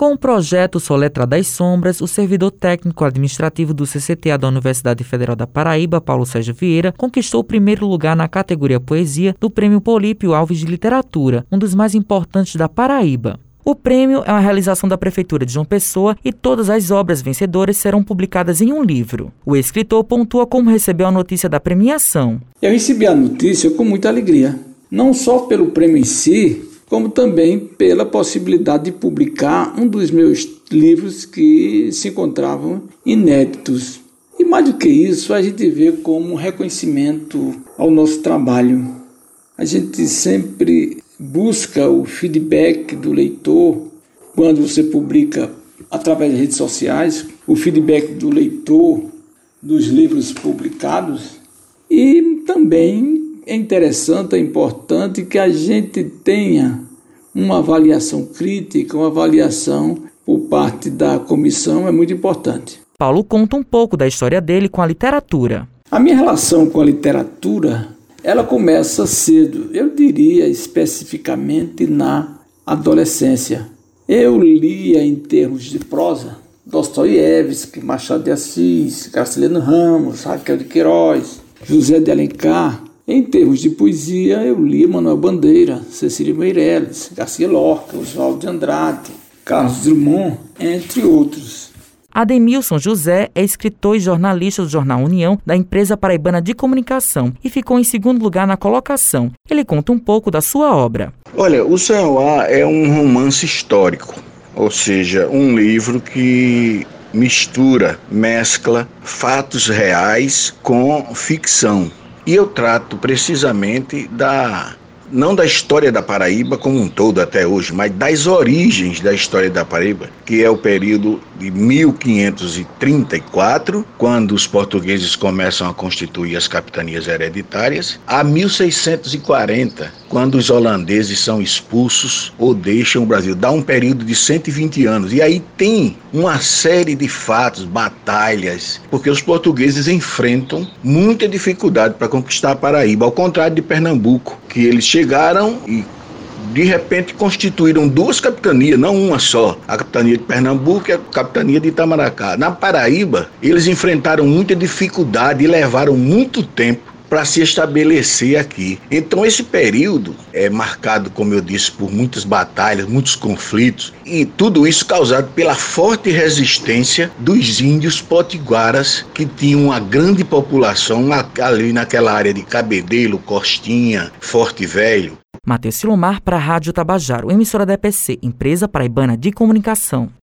Com o projeto Soletra das Sombras, o servidor técnico administrativo do CCTA da Universidade Federal da Paraíba, Paulo Sérgio Vieira, conquistou o primeiro lugar na categoria Poesia do Prêmio Polípio Alves de Literatura, um dos mais importantes da Paraíba. O prêmio é uma realização da Prefeitura de João Pessoa e todas as obras vencedoras serão publicadas em um livro. O escritor pontua como recebeu a notícia da premiação. Eu recebi a notícia com muita alegria, não só pelo prêmio em si, como também pela possibilidade de publicar um dos meus livros que se encontravam inéditos. E mais do que isso, a gente vê como um reconhecimento ao nosso trabalho. A gente sempre busca o feedback do leitor quando você publica através das redes sociais, o feedback do leitor dos livros publicados e também é interessante, é importante que a gente tenha uma avaliação crítica, uma avaliação por parte da comissão, é muito importante. Paulo conta um pouco da história dele com a literatura. A minha relação com a literatura, ela começa cedo, eu diria especificamente na adolescência. Eu lia em termos de prosa Dostoiévski, Machado de Assis, Graciliano Ramos, Raquel de Queiroz, José de Alencar, em termos de poesia, eu li Manuel Bandeira, Cecília Meirelles, Garcia Lorca, Oswaldo de Andrade, Carlos Drummond, entre outros. Ademilson José é escritor e jornalista do jornal União da empresa paraibana de comunicação e ficou em segundo lugar na colocação. Ele conta um pouco da sua obra. Olha, o Céu é um romance histórico, ou seja, um livro que mistura, mescla fatos reais com ficção. E eu trato precisamente da não da história da Paraíba como um todo até hoje, mas das origens da história da Paraíba, que é o período de 1534, quando os portugueses começam a constituir as capitanias hereditárias, a 1640, quando os holandeses são expulsos ou deixam o Brasil. Dá um período de 120 anos. E aí tem uma série de fatos, batalhas, porque os portugueses enfrentam muita dificuldade para conquistar a Paraíba, ao contrário de Pernambuco, que eles chegaram e de repente constituíram duas capitanias, não uma só, a capitania de Pernambuco e a capitania de Itamaracá. Na Paraíba, eles enfrentaram muita dificuldade e levaram muito tempo para se estabelecer aqui. Então esse período é marcado, como eu disse, por muitas batalhas, muitos conflitos e tudo isso causado pela forte resistência dos índios potiguaras que tinham uma grande população ali naquela área de Cabedelo, Costinha, Forte Velho. Matheus Silomar para a Rádio Tabajaro, emissora da EPC, empresa paraibana de comunicação.